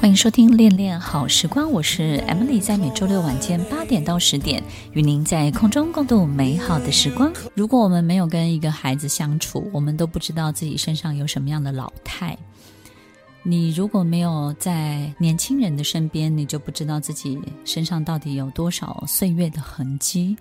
欢迎收听《恋恋好时光》，我是 Emily，在每周六晚间八点到十点，与您在空中共度美好的时光。如果我们没有跟一个孩子相处，我们都不知道自己身上有什么样的老态。你如果没有在年轻人的身边，你就不知道自己身上到底有多少岁月的痕迹。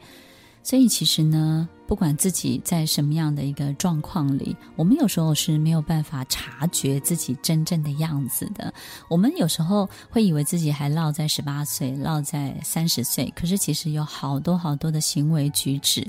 所以其实呢，不管自己在什么样的一个状况里，我们有时候是没有办法察觉自己真正的样子的。我们有时候会以为自己还落在十八岁，落在三十岁，可是其实有好多好多的行为举止。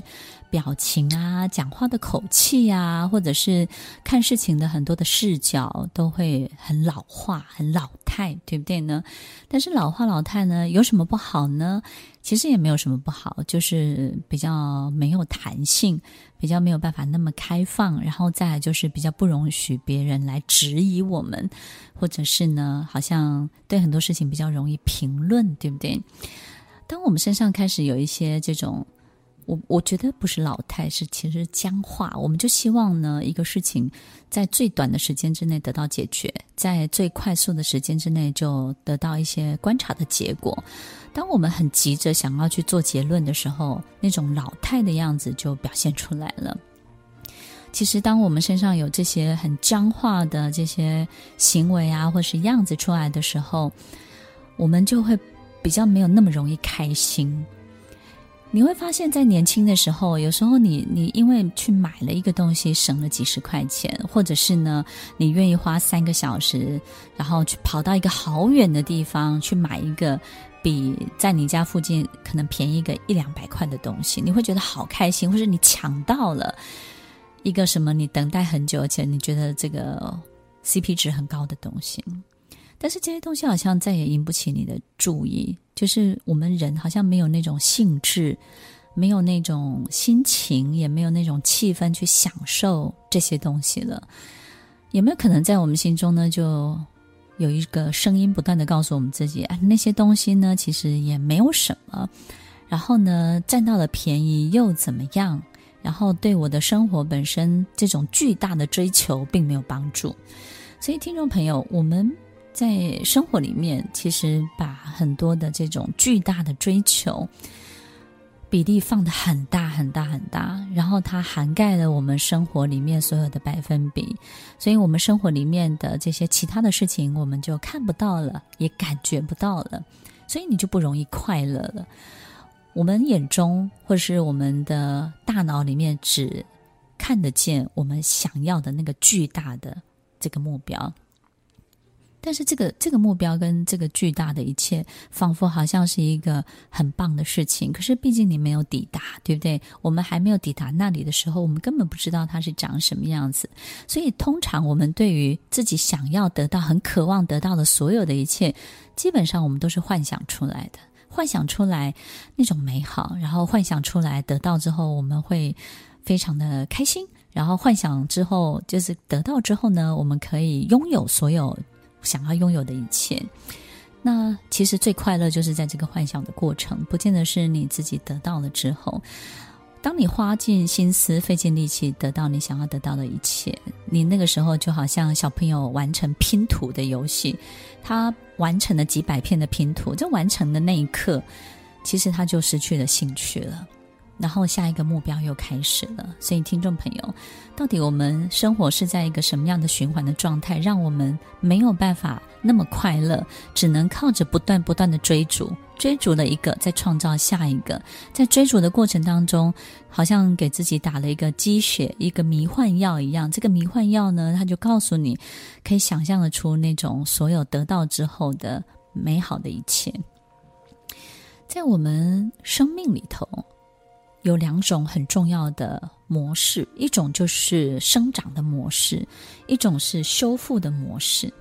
表情啊，讲话的口气啊，或者是看事情的很多的视角，都会很老化、很老态，对不对呢？但是老化老态呢，有什么不好呢？其实也没有什么不好，就是比较没有弹性，比较没有办法那么开放，然后再来就是比较不容许别人来质疑我们，或者是呢，好像对很多事情比较容易评论，对不对？当我们身上开始有一些这种。我我觉得不是老态，是其实僵化。我们就希望呢，一个事情在最短的时间之内得到解决，在最快速的时间之内就得到一些观察的结果。当我们很急着想要去做结论的时候，那种老态的样子就表现出来了。其实，当我们身上有这些很僵化的这些行为啊，或是样子出来的时候，我们就会比较没有那么容易开心。你会发现在年轻的时候，有时候你你因为去买了一个东西，省了几十块钱，或者是呢，你愿意花三个小时，然后去跑到一个好远的地方去买一个比在你家附近可能便宜个一两百块的东西，你会觉得好开心，或者你抢到了一个什么你等待很久而且你觉得这个 CP 值很高的东西。但是这些东西好像再也引不起你的注意，就是我们人好像没有那种兴致，没有那种心情，也没有那种气氛去享受这些东西了。有没有可能在我们心中呢，就有一个声音不断地告诉我们自己：啊，那些东西呢，其实也没有什么。然后呢，占到了便宜又怎么样？然后对我的生活本身这种巨大的追求并没有帮助。所以，听众朋友，我们。在生活里面，其实把很多的这种巨大的追求比例放得很大很大很大，然后它涵盖了我们生活里面所有的百分比，所以我们生活里面的这些其他的事情，我们就看不到了，也感觉不到了，所以你就不容易快乐了。我们眼中或是我们的大脑里面，只看得见我们想要的那个巨大的这个目标。但是这个这个目标跟这个巨大的一切，仿佛好像是一个很棒的事情。可是毕竟你没有抵达，对不对？我们还没有抵达那里的时候，我们根本不知道它是长什么样子。所以通常我们对于自己想要得到、很渴望得到的所有的一切，基本上我们都是幻想出来的，幻想出来那种美好，然后幻想出来得到之后我们会非常的开心，然后幻想之后就是得到之后呢，我们可以拥有所有。想要拥有的一切，那其实最快乐就是在这个幻想的过程，不见得是你自己得到了之后。当你花尽心思、费尽力气得到你想要得到的一切，你那个时候就好像小朋友完成拼图的游戏，他完成了几百片的拼图，就完成的那一刻，其实他就失去了兴趣了。然后下一个目标又开始了，所以听众朋友，到底我们生活是在一个什么样的循环的状态，让我们没有办法那么快乐，只能靠着不断不断的追逐，追逐了一个，再创造下一个，在追逐的过程当中，好像给自己打了一个鸡血，一个迷幻药一样。这个迷幻药呢，它就告诉你，可以想象得出那种所有得到之后的美好的一切，在我们生命里头。有两种很重要的模式，一种就是生长的模式，一种是修复的模式。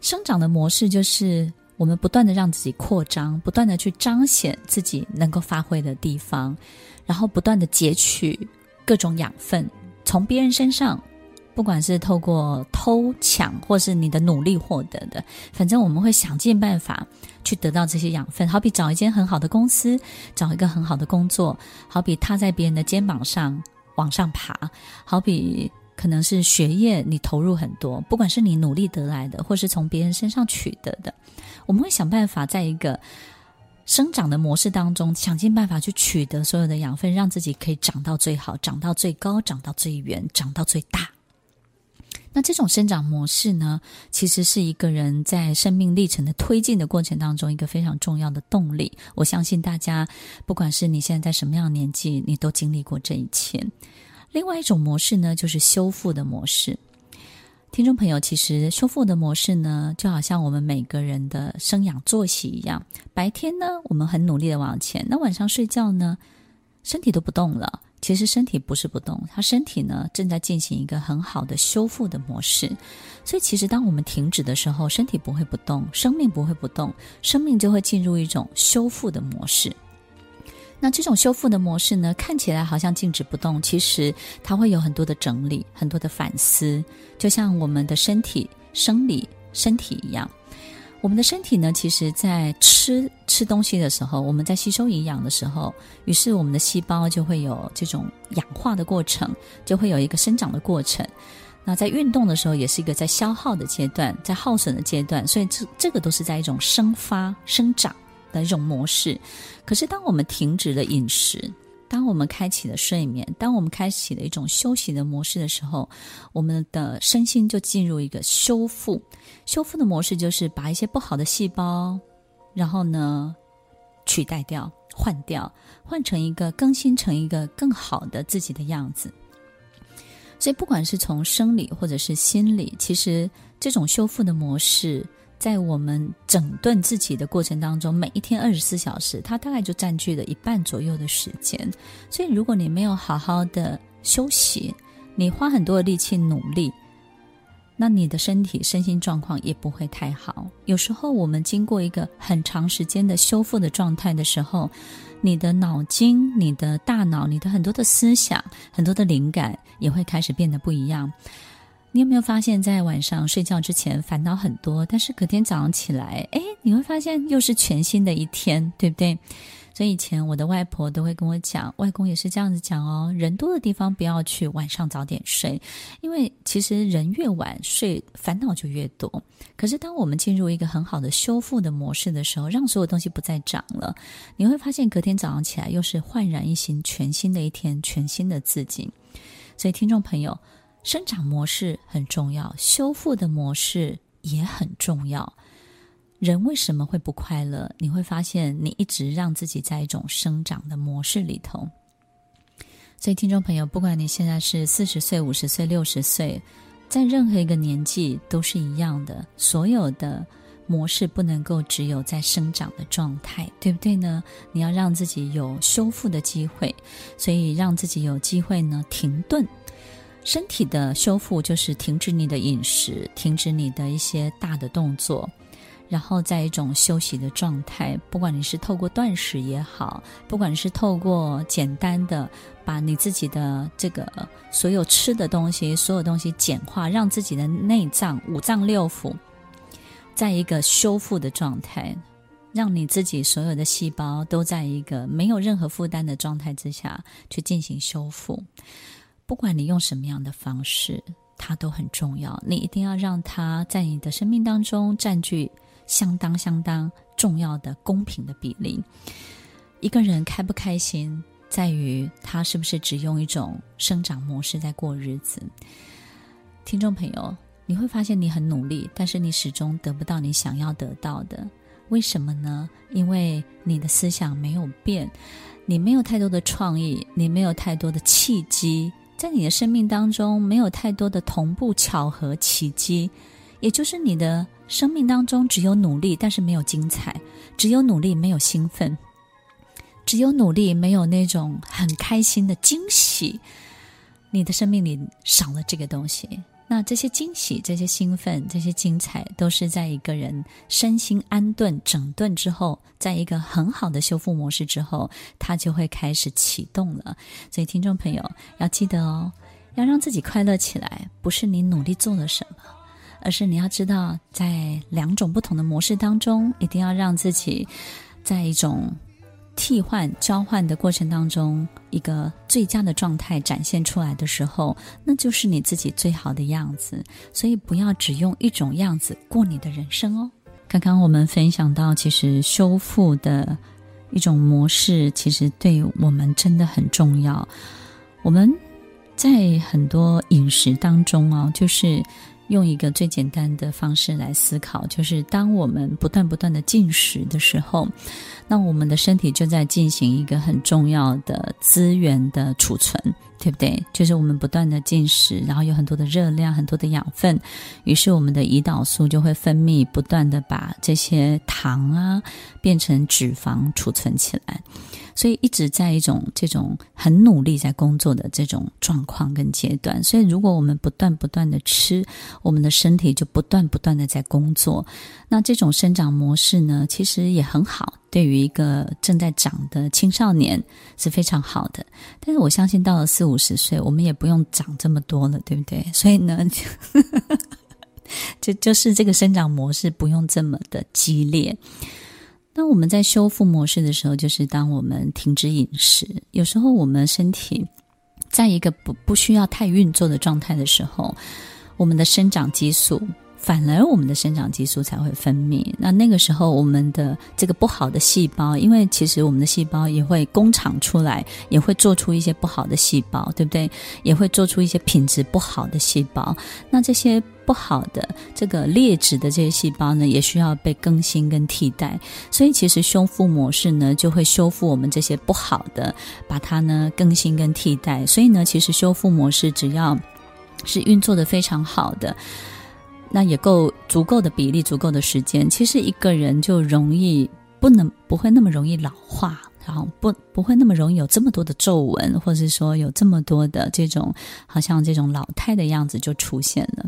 生长的模式就是我们不断的让自己扩张，不断的去彰显自己能够发挥的地方，然后不断的截取各种养分，从别人身上。不管是透过偷抢，或是你的努力获得的，反正我们会想尽办法去得到这些养分。好比找一间很好的公司，找一个很好的工作，好比踏在别人的肩膀上往上爬，好比可能是学业你投入很多，不管是你努力得来的，或是从别人身上取得的，我们会想办法在一个生长的模式当中，想尽办法去取得所有的养分，让自己可以长到最好，长到最高，长到最远，长到最大。那这种生长模式呢，其实是一个人在生命历程的推进的过程当中一个非常重要的动力。我相信大家，不管是你现在在什么样的年纪，你都经历过这一切。另外一种模式呢，就是修复的模式。听众朋友，其实修复的模式呢，就好像我们每个人的生养作息一样。白天呢，我们很努力的往前，那晚上睡觉呢，身体都不动了。其实身体不是不动，他身体呢正在进行一个很好的修复的模式。所以，其实当我们停止的时候，身体不会不动，生命不会不动，生命就会进入一种修复的模式。那这种修复的模式呢，看起来好像静止不动，其实它会有很多的整理，很多的反思，就像我们的身体、生理、身体一样。我们的身体呢，其实在吃吃东西的时候，我们在吸收营养的时候，于是我们的细胞就会有这种氧化的过程，就会有一个生长的过程。那在运动的时候，也是一个在消耗的阶段，在耗损的阶段，所以这这个都是在一种生发、生长的一种模式。可是，当我们停止了饮食，当我们开启了睡眠，当我们开启了一种休息的模式的时候，我们的身心就进入一个修复。修复的模式就是把一些不好的细胞，然后呢，取代掉、换掉，换成一个更新成一个更好的自己的样子。所以，不管是从生理或者是心理，其实这种修复的模式。在我们整顿自己的过程当中，每一天二十四小时，它大概就占据了一半左右的时间。所以，如果你没有好好的休息，你花很多的力气努力，那你的身体身心状况也不会太好。有时候，我们经过一个很长时间的修复的状态的时候，你的脑筋、你的大脑、你的很多的思想、很多的灵感也会开始变得不一样。你有没有发现，在晚上睡觉之前烦恼很多，但是隔天早上起来，诶，你会发现又是全新的一天，对不对？所以以前我的外婆都会跟我讲，外公也是这样子讲哦，人多的地方不要去，晚上早点睡，因为其实人越晚睡，烦恼就越多。可是当我们进入一个很好的修复的模式的时候，让所有东西不再长了，你会发现隔天早上起来又是焕然一新，全新的一天，全新的自己。所以听众朋友。生长模式很重要，修复的模式也很重要。人为什么会不快乐？你会发现，你一直让自己在一种生长的模式里头。所以，听众朋友，不管你现在是四十岁、五十岁、六十岁，在任何一个年纪都是一样的。所有的模式不能够只有在生长的状态，对不对呢？你要让自己有修复的机会，所以让自己有机会呢，停顿。身体的修复就是停止你的饮食，停止你的一些大的动作，然后在一种休息的状态。不管你是透过断食也好，不管是透过简单的把你自己的这个所有吃的东西、所有东西简化，让自己的内脏五脏六腑在一个修复的状态，让你自己所有的细胞都在一个没有任何负担的状态之下去进行修复。不管你用什么样的方式，它都很重要。你一定要让它在你的生命当中占据相当相当重要的公平的比例。一个人开不开心，在于他是不是只用一种生长模式在过日子。听众朋友，你会发现你很努力，但是你始终得不到你想要得到的。为什么呢？因为你的思想没有变，你没有太多的创意，你没有太多的契机。在你的生命当中，没有太多的同步巧合奇迹，也就是你的生命当中只有努力，但是没有精彩；只有努力，没有兴奋；只有努力，没有那种很开心的惊喜。你的生命里少了这个东西。那这些惊喜、这些兴奋、这些精彩，都是在一个人身心安顿、整顿之后，在一个很好的修复模式之后，它就会开始启动了。所以，听众朋友要记得哦，要让自己快乐起来，不是你努力做了什么，而是你要知道，在两种不同的模式当中，一定要让自己在一种替换、交换的过程当中，一个最佳的状态展现出来的时候，那就是你自己最好的样子。所以不要只用一种样子过你的人生哦。刚刚我们分享到，其实修复的一种模式，其实对我们真的很重要。我们在很多饮食当中啊，就是。用一个最简单的方式来思考，就是当我们不断不断的进食的时候，那我们的身体就在进行一个很重要的资源的储存。对不对？就是我们不断的进食，然后有很多的热量、很多的养分，于是我们的胰岛素就会分泌，不断的把这些糖啊变成脂肪储存起来，所以一直在一种这种很努力在工作的这种状况跟阶段。所以如果我们不断不断的吃，我们的身体就不断不断的在工作。那这种生长模式呢，其实也很好。对于一个正在长的青少年是非常好的，但是我相信到了四五十岁，我们也不用长这么多了，对不对？所以呢，就就是这个生长模式不用这么的激烈。那我们在修复模式的时候，就是当我们停止饮食，有时候我们身体在一个不不需要太运作的状态的时候，我们的生长激素。反而我们的生长激素才会分泌。那那个时候，我们的这个不好的细胞，因为其实我们的细胞也会工厂出来，也会做出一些不好的细胞，对不对？也会做出一些品质不好的细胞。那这些不好的这个劣质的这些细胞呢，也需要被更新跟替代。所以，其实修复模式呢，就会修复我们这些不好的，把它呢更新跟替代。所以呢，其实修复模式只要是运作得非常好的。那也够足够的比例，足够的时间，其实一个人就容易不能不会那么容易老化，然后不不会那么容易有这么多的皱纹，或者是说有这么多的这种好像这种老态的样子就出现了。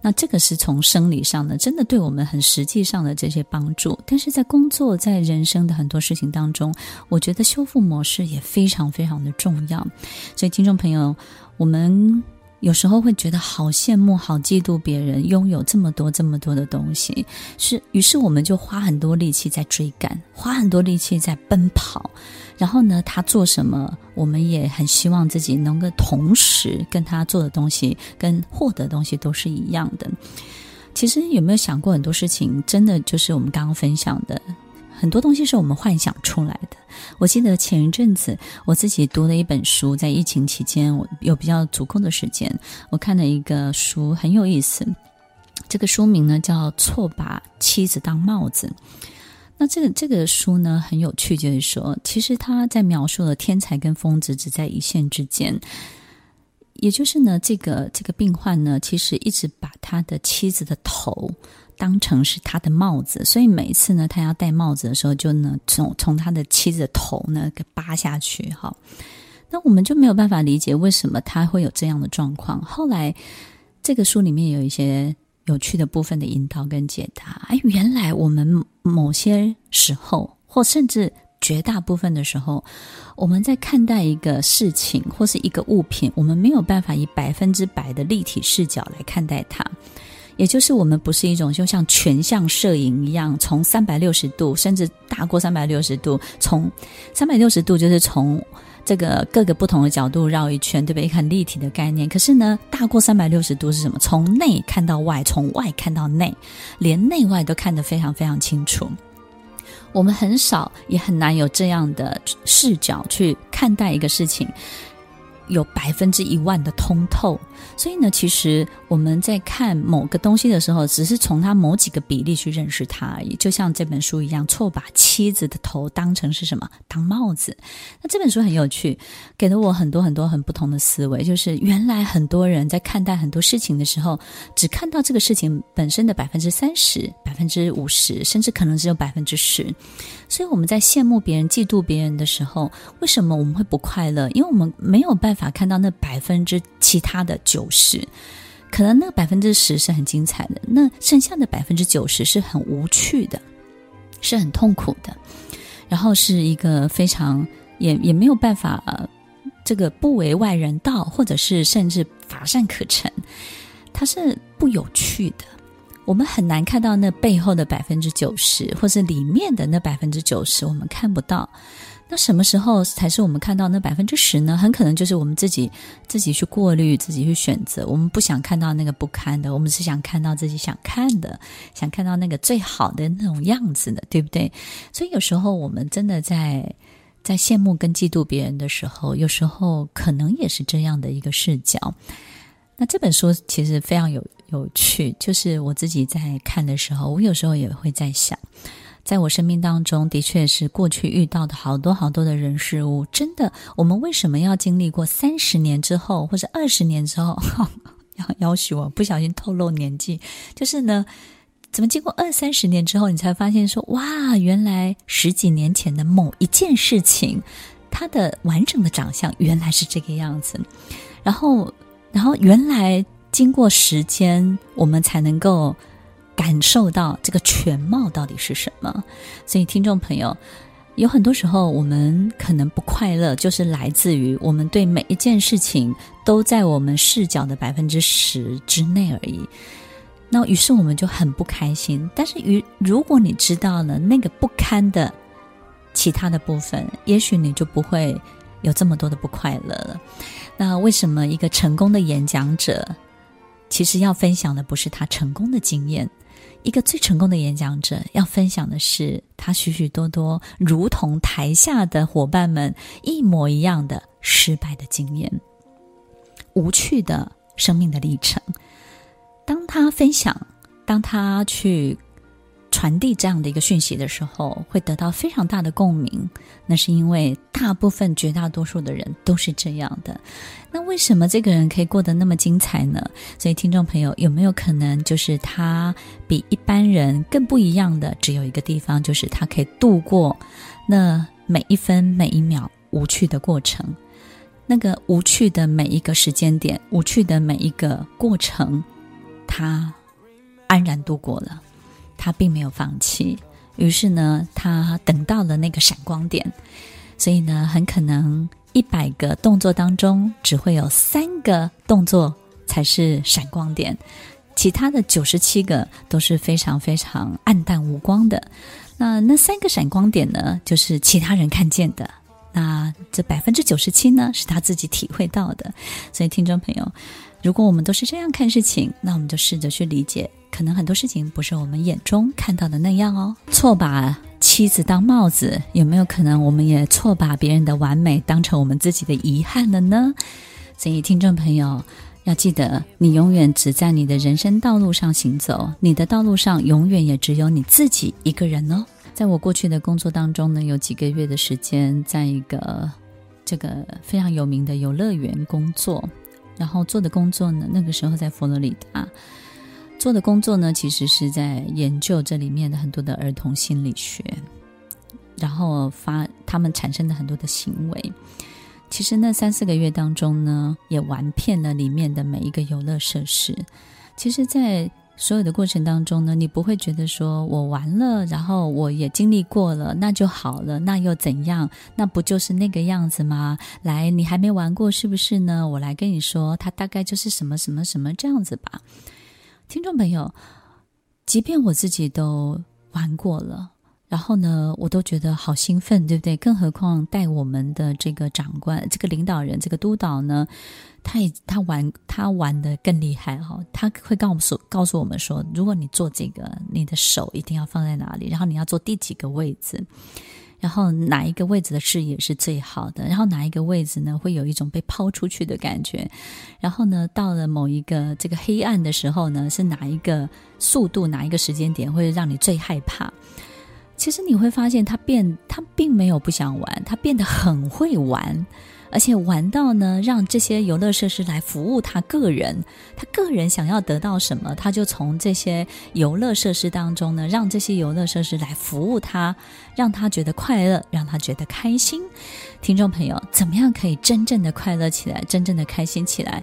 那这个是从生理上的，真的对我们很实际上的这些帮助。但是在工作，在人生的很多事情当中，我觉得修复模式也非常非常的重要。所以听众朋友，我们。有时候会觉得好羡慕、好嫉妒别人拥有这么多、这么多的东西，是于是我们就花很多力气在追赶，花很多力气在奔跑。然后呢，他做什么，我们也很希望自己能够同时跟他做的东西、跟获得的东西都是一样的。其实有没有想过，很多事情真的就是我们刚刚分享的。很多东西是我们幻想出来的。我记得前一阵子我自己读了一本书，在疫情期间，我有比较足够的时间，我看了一个书，很有意思。这个书名呢叫《错把妻子当帽子》。那这个这个书呢很有趣，就是说，其实他在描述了天才跟疯子只在一线之间。也就是呢，这个这个病患呢，其实一直把他的妻子的头。当成是他的帽子，所以每一次呢，他要戴帽子的时候，就呢从从他的妻子的头呢给扒下去。哈，那我们就没有办法理解为什么他会有这样的状况。后来这个书里面有一些有趣的部分的引导跟解答。哎，原来我们某些时候，或甚至绝大部分的时候，我们在看待一个事情或是一个物品，我们没有办法以百分之百的立体视角来看待它。也就是我们不是一种就像全像摄影一样，从三百六十度，甚至大过三百六十度，从三百六十度就是从这个各个不同的角度绕一圈，对不对？一个很立体的概念。可是呢，大过三百六十度是什么？从内看到外，从外看到内，连内外都看得非常非常清楚。我们很少也很难有这样的视角去看待一个事情。有百分之一万的通透，所以呢，其实我们在看某个东西的时候，只是从它某几个比例去认识它而已。就像这本书一样，错把妻子的头当成是什么？当帽子。那这本书很有趣，给了我很多很多很不同的思维。就是原来很多人在看待很多事情的时候，只看到这个事情本身的百分之三十、百分之五十，甚至可能只有百分之十。所以我们在羡慕别人、嫉妒别人的时候，为什么我们会不快乐？因为我们没有办法法看到那百分之其他的九十，可能那百分之十是很精彩的，那剩下的百分之九十是很无趣的，是很痛苦的，然后是一个非常也也没有办法，这个不为外人道，或者是甚至乏善可陈，它是不有趣的。我们很难看到那背后的百分之九十，或是里面的那百分之九十，我们看不到。那什么时候才是我们看到那百分之十呢？很可能就是我们自己自己去过滤，自己去选择。我们不想看到那个不堪的，我们是想看到自己想看的，想看到那个最好的那种样子的，对不对？所以有时候我们真的在在羡慕跟嫉妒别人的时候，有时候可能也是这样的一个视角。那这本书其实非常有有趣，就是我自己在看的时候，我有时候也会在想。在我生命当中，的确是过去遇到的好多好多的人事物。真的，我们为什么要经历过三十年之后，或者二十年之后？要要许我不小心透露年纪，就是呢，怎么经过二三十年之后，你才发现说，哇，原来十几年前的某一件事情，它的完整的长相原来是这个样子。然后，然后原来经过时间，我们才能够。感受到这个全貌到底是什么？所以，听众朋友，有很多时候我们可能不快乐，就是来自于我们对每一件事情都在我们视角的百分之十之内而已。那于是我们就很不开心。但是，于如果你知道了那个不堪的其他的部分，也许你就不会有这么多的不快乐了。那为什么一个成功的演讲者，其实要分享的不是他成功的经验？一个最成功的演讲者要分享的是他许许多多如同台下的伙伴们一模一样的失败的经验，无趣的生命的历程。当他分享，当他去。传递这样的一个讯息的时候，会得到非常大的共鸣。那是因为大部分、绝大多数的人都是这样的。那为什么这个人可以过得那么精彩呢？所以，听众朋友，有没有可能就是他比一般人更不一样的？只有一个地方，就是他可以度过那每一分每一秒无趣的过程，那个无趣的每一个时间点，无趣的每一个过程，他安然度过了。他并没有放弃，于是呢，他等到了那个闪光点，所以呢，很可能一百个动作当中，只会有三个动作才是闪光点，其他的九十七个都是非常非常暗淡无光的。那那三个闪光点呢，就是其他人看见的，那这百分之九十七呢，是他自己体会到的。所以，听众朋友。如果我们都是这样看事情，那我们就试着去理解，可能很多事情不是我们眼中看到的那样哦。错把妻子当帽子，有没有可能我们也错把别人的完美当成我们自己的遗憾了呢？所以，听众朋友要记得，你永远只在你的人生道路上行走，你的道路上永远也只有你自己一个人哦。在我过去的工作当中呢，有几个月的时间，在一个这个非常有名的游乐园工作。然后做的工作呢，那个时候在佛罗里达做的工作呢，其实是在研究这里面的很多的儿童心理学，然后发他们产生的很多的行为。其实那三四个月当中呢，也玩遍了里面的每一个游乐设施。其实，在所有的过程当中呢，你不会觉得说我完了，然后我也经历过了，那就好了，那又怎样？那不就是那个样子吗？来，你还没玩过是不是呢？我来跟你说，它大概就是什么什么什么这样子吧。听众朋友，即便我自己都玩过了。然后呢，我都觉得好兴奋，对不对？更何况带我们的这个长官、这个领导人、这个督导呢，他也他玩他玩得更厉害哈、他会告诉告诉我们说，如果你做这个，你的手一定要放在哪里，然后你要坐第几个位置，然后哪一个位置的视野是最好的，然后哪一个位置呢，会有一种被抛出去的感觉，然后呢，到了某一个这个黑暗的时候呢，是哪一个速度、哪一个时间点会让你最害怕？其实你会发现，他变，他并没有不想玩，他变得很会玩，而且玩到呢，让这些游乐设施来服务他个人。他个人想要得到什么，他就从这些游乐设施当中呢，让这些游乐设施来服务他，让他觉得快乐，让他觉得开心。听众朋友，怎么样可以真正的快乐起来，真正的开心起来？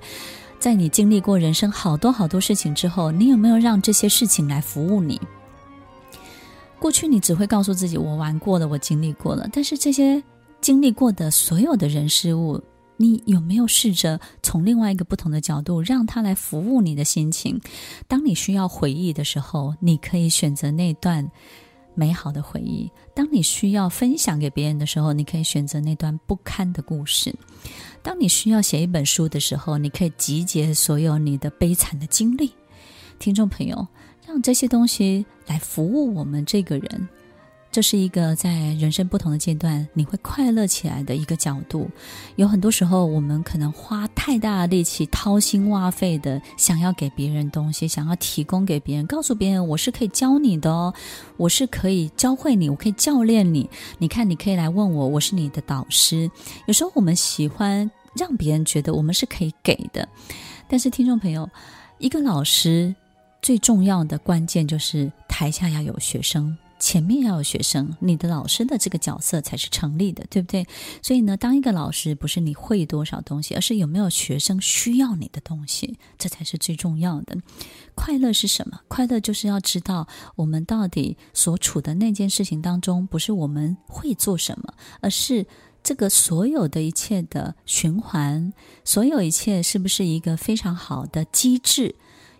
在你经历过人生好多好多事情之后，你有没有让这些事情来服务你？过去你只会告诉自己，我玩过了，我经历过了。但是这些经历过的所有的人事物，你有没有试着从另外一个不同的角度，让它来服务你的心情？当你需要回忆的时候，你可以选择那段美好的回忆。当你需要分享给别人的时候，你可以选择那段不堪的故事；当你需要写一本书的时候，你可以集结所有你的悲惨的经历。听众朋友，让这些东西来服务我们这个人。这是一个在人生不同的阶段，你会快乐起来的一个角度。有很多时候，我们可能花太大力气，掏心挖肺的想要给别人东西，想要提供给别人，告诉别人我是可以教你的哦，我是可以教会你，我可以教练你。你看，你可以来问我，我是你的导师。有时候我们喜欢让别人觉得我们是可以给的，但是听众朋友，一个老师最重要的关键就是台下要有学生。前面要有学生，你的老师的这个角色才是成立的，对不对？所以呢，当一个老师不是你会多少东西，而是有没有学生需要你的东西，这才是最重要的。快乐是什么？快乐就是要知道我们到底所处的那件事情当中，不是我们会做什么，而是这个所有的一切的循环，所有一切是不是一个非常好的机制？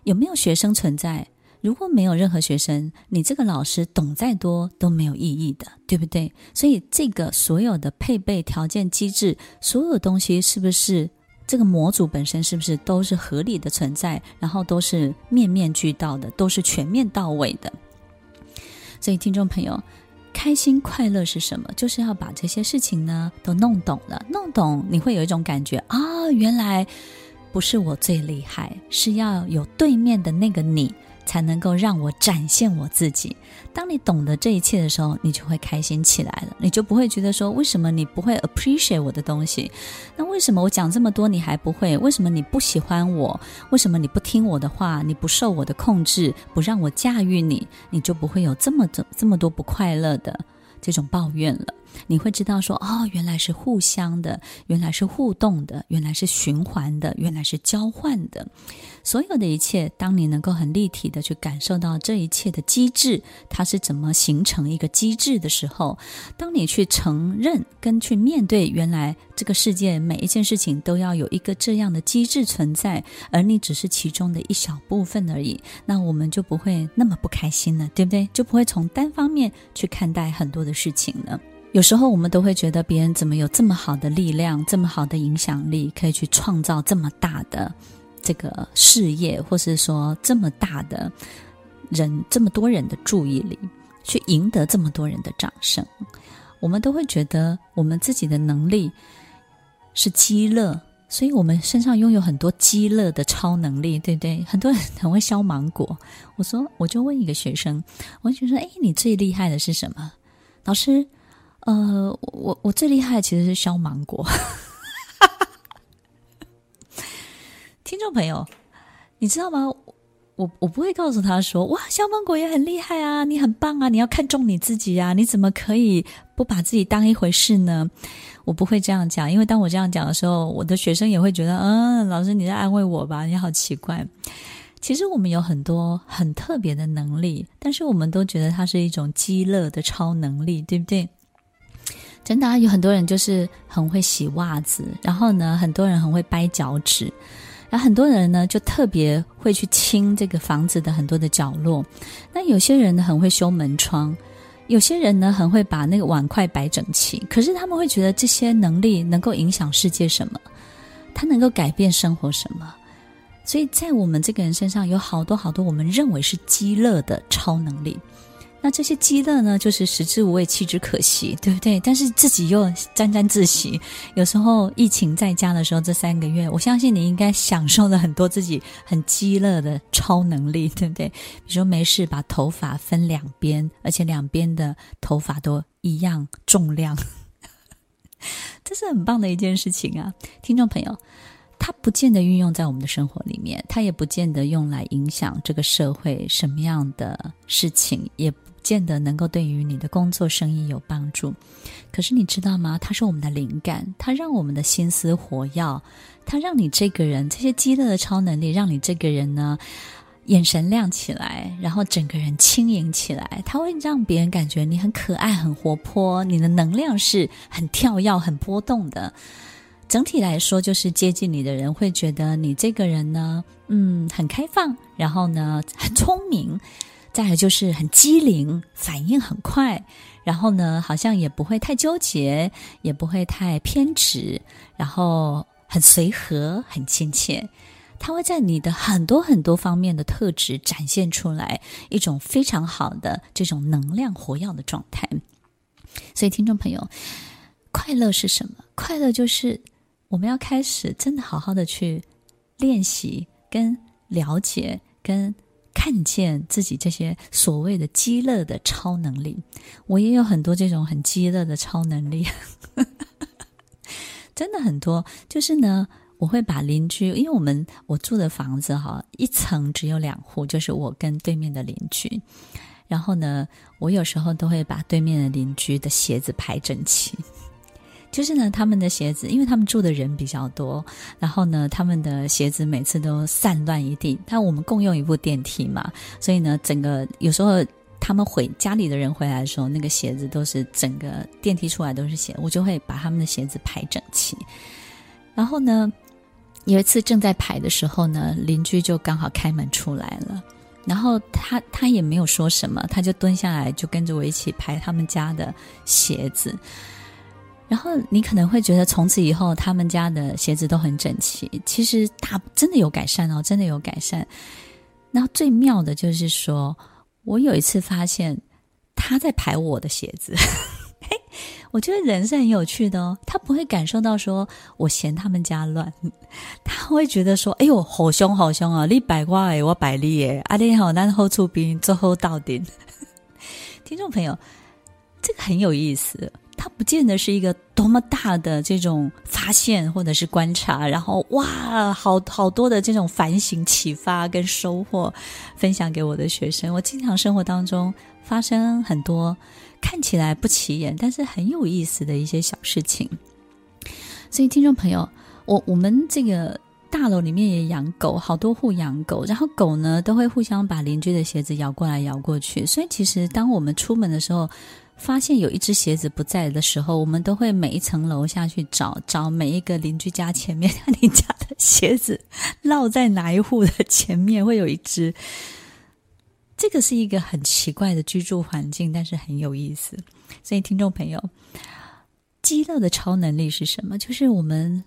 有没有学生存在？如果没有任何学生，你这个老师懂再多都没有意义的，对不对？所以这个所有的配备条件机制，所有东西是不是这个模组本身是不是都是合理的存在，然后都是面面俱到的，都是全面到位的？所以听众朋友，开心快乐是什么？就是要把这些事情呢都弄懂了，弄懂你会有一种感觉啊，原来不是我最厉害，是要有对面的那个你。才能够让我展现我自己。当你懂得这一切的时候，你就会开心起来了。你就不会觉得说，为什么你不会 appreciate 我的东西？那为什么我讲这么多你还不会？为什么你不喜欢我？为什么你不听我的话？你不受我的控制，不让我驾驭你，你就不会有这么这这么多不快乐的这种抱怨了。你会知道说，哦，原来是互相的，原来是互动的，原来是循环的，原来是交换的。所有的一切，当你能够很立体的去感受到这一切的机制，它是怎么形成一个机制的时候，当你去承认跟去面对，原来这个世界每一件事情都要有一个这样的机制存在，而你只是其中的一小部分而已，那我们就不会那么不开心了，对不对？就不会从单方面去看待很多的事情了。有时候我们都会觉得别人怎么有这么好的力量，这么好的影响力，可以去创造这么大的这个事业，或是说这么大的人，这么多人的注意力，去赢得这么多人的掌声。我们都会觉得我们自己的能力是积乐，所以我们身上拥有很多积乐的超能力，对不对？很多人很会削芒果。我说，我就问一个学生，我就说：“哎，你最厉害的是什么？”老师。呃，我我最厉害其实是削芒果。听众朋友，你知道吗？我我不会告诉他说，哇，削芒果也很厉害啊，你很棒啊，你要看重你自己啊，你怎么可以不把自己当一回事呢？我不会这样讲，因为当我这样讲的时候，我的学生也会觉得，嗯，老师你在安慰我吧？你好奇怪。其实我们有很多很特别的能力，但是我们都觉得它是一种积乐的超能力，对不对？真的啊，有很多人就是很会洗袜子，然后呢，很多人很会掰脚趾，然后很多人呢就特别会去清这个房子的很多的角落。那有些人呢很会修门窗，有些人呢很会把那个碗筷摆整齐。可是他们会觉得这些能力能够影响世界什么？他能够改变生活什么？所以在我们这个人身上有好多好多我们认为是积乐的超能力。那这些鸡肋呢，就是食之无味，弃之可惜，对不对？但是自己又沾沾自喜。有时候疫情在家的时候，这三个月，我相信你应该享受了很多自己很鸡肋的超能力，对不对？比如说没事把头发分两边，而且两边的头发都一样重量，这是很棒的一件事情啊，听众朋友。它不见得运用在我们的生活里面，它也不见得用来影响这个社会什么样的事情，也见得能够对于你的工作生意有帮助。可是你知道吗？它是我们的灵感，它让我们的心思活跃，它让你这个人这些鸡肋的超能力，让你这个人呢眼神亮起来，然后整个人轻盈起来。它会让别人感觉你很可爱、很活泼，你的能量是很跳跃、很波动的。整体来说，就是接近你的人会觉得你这个人呢，嗯，很开放，然后呢，很聪明。再来就是很机灵，反应很快，然后呢，好像也不会太纠结，也不会太偏执，然后很随和，很亲切。他会在你的很多很多方面的特质展现出来一种非常好的这种能量活跃的状态。所以，听众朋友，快乐是什么？快乐就是我们要开始真的好好的去练习、跟了解、跟看见自己这些所谓的极乐的超能力。我也有很多这种很极乐的超能力，真的很多。就是呢。我会把邻居，因为我们我住的房子哈，一层只有两户，就是我跟对面的邻居。然后呢，我有时候都会把对面的邻居的鞋子排整齐。就是呢，他们的鞋子，因为他们住的人比较多，然后呢，他们的鞋子每次都散乱一地。但我们共用一部电梯嘛，所以呢，整个有时候他们回家里的人回来的时候，那个鞋子都是整个电梯出来都是鞋，我就会把他们的鞋子排整齐。然后呢，有一次正在排的时候呢，邻居就刚好开门出来了，然后他他也没有说什么，他就蹲下来就跟着我一起排他们家的鞋子。然后你可能会觉得从此以后他们家的鞋子都很整齐，其实大真的有改善哦，真的有改善。然后最妙的就是说，我有一次发现他在排我的鞋子。嘿，我觉得人是很有趣的哦。他不会感受到说我嫌他们家乱，他会觉得说：“哎呦，好凶好凶啊！你摆我诶，我摆你诶，阿弟好难后出兵，最后到顶。”听众朋友，这个很有意思。他不见得是一个多么大的这种发现或者是观察，然后哇，好好多的这种反省、启发跟收获，分享给我的学生。我经常生活当中发生很多。看起来不起眼，但是很有意思的一些小事情。所以，听众朋友，我我们这个大楼里面也养狗，好多户养狗，然后狗呢都会互相把邻居的鞋子咬过来咬过去。所以，其实当我们出门的时候，发现有一只鞋子不在的时候，我们都会每一层楼下去找，找每一个邻居家前面，你家的鞋子落在哪一户的前面，会有一只。这个是一个很奇怪的居住环境，但是很有意思。所以，听众朋友，极乐的超能力是什么？就是我们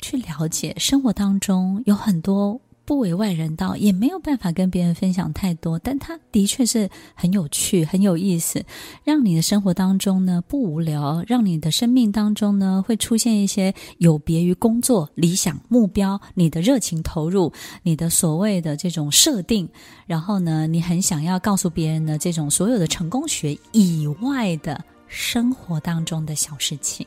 去了解生活当中有很多。不为外人道，也没有办法跟别人分享太多，但它的确是很有趣、很有意思，让你的生活当中呢不无聊，让你的生命当中呢会出现一些有别于工作、理想、目标，你的热情投入，你的所谓的这种设定，然后呢，你很想要告诉别人的这种所有的成功学以外的生活当中的小事情。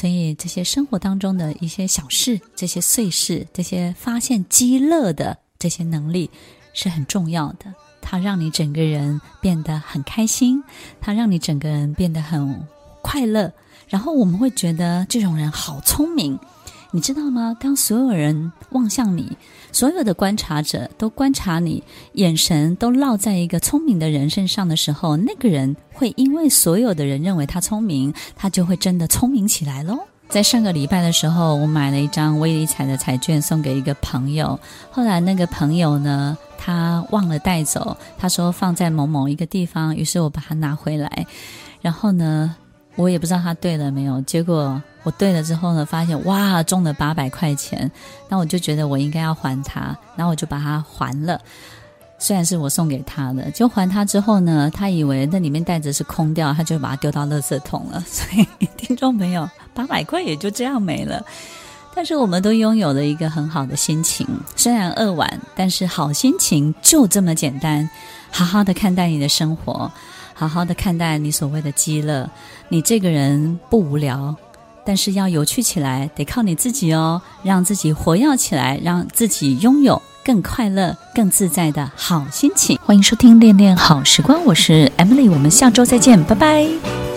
所以，这些生活当中的一些小事、这些碎事、这些发现积乐的这些能力是很重要的。它让你整个人变得很开心，它让你整个人变得很快乐。然后我们会觉得这种人好聪明。你知道吗？当所有人望向你，所有的观察者都观察你，眼神都落在一个聪明的人身上的时候，那个人会因为所有的人认为他聪明，他就会真的聪明起来喽。在上个礼拜的时候，我买了一张威力彩的彩券送给一个朋友，后来那个朋友呢，他忘了带走，他说放在某某一个地方，于是我把它拿回来，然后呢，我也不知道他对了没有，结果。我对了之后呢，发现哇，中了八百块钱，那我就觉得我应该要还他，然后我就把它还了。虽然是我送给他的，就还他之后呢，他以为那里面袋子是空掉，他就把它丢到垃圾桶了。所以听众朋友，八百块也就这样没了。但是我们都拥有了一个很好的心情，虽然扼腕，但是好心情就这么简单。好好的看待你的生活，好好的看待你所谓的极乐，你这个人不无聊。但是要有趣起来，得靠你自己哦，让自己活跃起来，让自己拥有更快乐、更自在的好心情。欢迎收听《恋恋好时光》，我是 Emily，我们下周再见，拜拜。